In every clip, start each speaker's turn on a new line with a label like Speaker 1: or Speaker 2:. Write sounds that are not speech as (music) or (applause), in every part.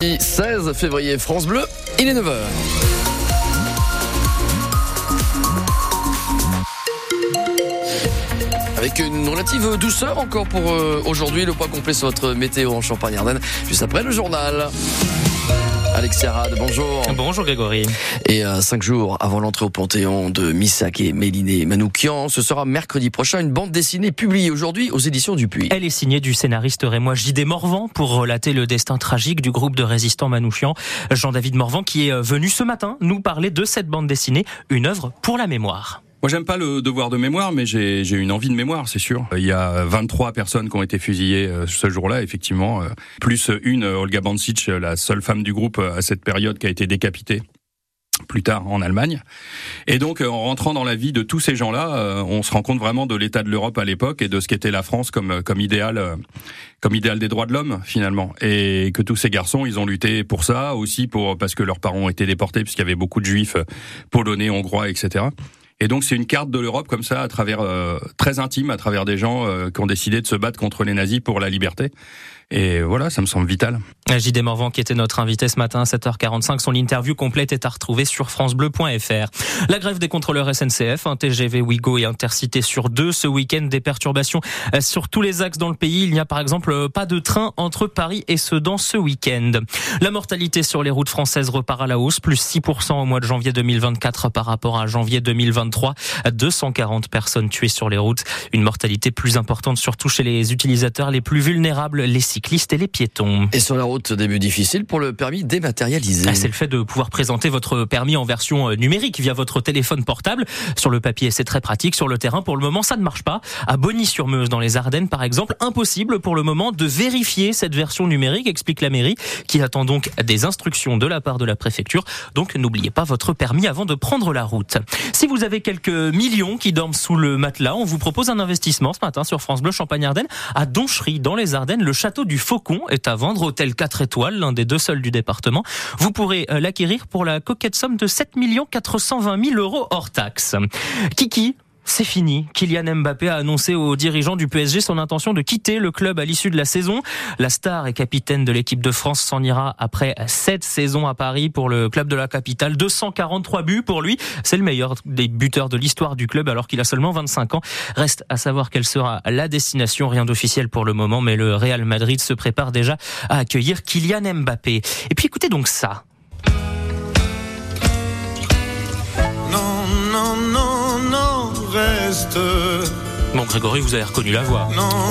Speaker 1: 16 février, France Bleu, il est 9h. Avec une relative douceur encore pour euh, aujourd'hui, le point complet sur votre météo en Champagne-Ardenne, juste après le journal. Alexia Rad, bonjour.
Speaker 2: Bonjour Grégory.
Speaker 1: Et euh, cinq jours avant l'entrée au Panthéon de Missak et Méliné Manoukian, ce sera mercredi prochain une bande dessinée publiée aujourd'hui aux éditions du Puy.
Speaker 2: Elle est signée du scénariste rémois J.D. Morvan pour relater le destin tragique du groupe de résistants Manouchian. Jean-David Morvan qui est euh, venu ce matin nous parler de cette bande dessinée, une œuvre pour la mémoire.
Speaker 3: Moi, j'aime pas le devoir de mémoire, mais j'ai une envie de mémoire, c'est sûr. Il y a 23 personnes qui ont été fusillées euh, ce jour-là, effectivement, euh, plus une, Olga Bancic, la seule femme du groupe à cette période qui a été décapitée plus tard en Allemagne. Et donc, en rentrant dans la vie de tous ces gens-là, euh, on se rend compte vraiment de l'état de l'Europe à l'époque et de ce qu'était la France comme comme idéal, comme idéal des droits de l'homme finalement. Et que tous ces garçons, ils ont lutté pour ça aussi, pour parce que leurs parents ont été déportés, puisqu'il y avait beaucoup de juifs polonais, hongrois, etc. Et donc c'est une carte de l'Europe comme ça, à travers euh, très intime, à travers des gens euh, qui ont décidé de se battre contre les nazis pour la liberté. Et voilà, ça me semble vital.
Speaker 2: J.D. Morvan qui était notre invité ce matin à 7h45. Son interview complète est à retrouver sur francebleu.fr. La grève des contrôleurs SNCF, un TGV Ouigo et Intercité sur deux. Ce week-end, des perturbations euh, sur tous les axes dans le pays. Il n'y a par exemple pas de train entre Paris et Sedan ce week-end. La mortalité sur les routes françaises repart à la hausse, plus 6% au mois de janvier 2024 par rapport à janvier 2023. 240 personnes tuées sur les routes. Une mortalité plus importante surtout chez les utilisateurs les plus vulnérables, les cyclistes et les piétons.
Speaker 1: Et sur la route, début difficile pour le permis dématérialisé.
Speaker 2: Ah, c'est le fait de pouvoir présenter votre permis en version euh, numérique via votre téléphone portable. Sur le papier, c'est très pratique. Sur le terrain, pour le moment, ça ne marche pas. À Bonny-sur-Meuse, dans les Ardennes, par exemple, impossible pour le moment de vérifier cette version numérique, explique la mairie, qui attend donc des instructions de la part de la préfecture. Donc, n'oubliez pas votre permis avant de prendre la route. Si vous avez quelques millions qui dorment sous le matelas, on vous propose un investissement ce matin sur France Bleu Champagne-Ardenne à Donchery, dans les Ardennes. Le château du Faucon est à vendre, hôtel 4 étoiles, l'un des deux seuls du département. Vous pourrez euh, l'acquérir pour la coquette somme de 7 420 000 euros hors taxe. Kiki, c'est fini. Kylian Mbappé a annoncé aux dirigeants du PSG son intention de quitter le club à l'issue de la saison. La star et capitaine de l'équipe de France s'en ira après sept saisons à Paris pour le club de la capitale. 243 buts pour lui. C'est le meilleur des buteurs de l'histoire du club alors qu'il a seulement 25 ans. Reste à savoir quelle sera la destination. Rien d'officiel pour le moment, mais le Real Madrid se prépare déjà à accueillir Kylian Mbappé. Et puis écoutez donc ça. reste Bon, Grégory, vous avez reconnu la voix.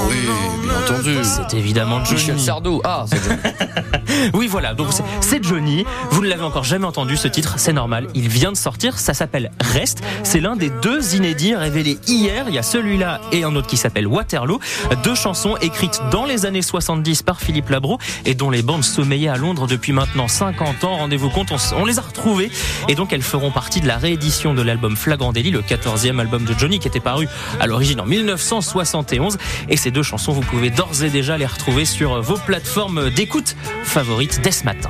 Speaker 1: oui, bien entendu.
Speaker 2: C'est évidemment Johnny.
Speaker 1: Michel Sardou. Ah, c'est Johnny. (laughs)
Speaker 2: oui, voilà. Donc c'est Johnny. Vous ne l'avez encore jamais entendu ce titre. C'est normal. Il vient de sortir. Ça s'appelle Reste. C'est l'un des deux inédits révélés hier. Il y a celui-là et un autre qui s'appelle Waterloo. Deux chansons écrites dans les années 70 par Philippe Labro et dont les bandes sommeillaient à Londres depuis maintenant 50 ans. Rendez-vous compte, on, on, les a retrouvées et donc elles feront partie de la réédition de l'album Flagrant Délit, le 14e album de Johnny qui était paru à l'origine en 1971. Et ces deux chansons, vous pouvez d'ores et déjà les retrouver sur vos plateformes d'écoute favorites dès ce matin.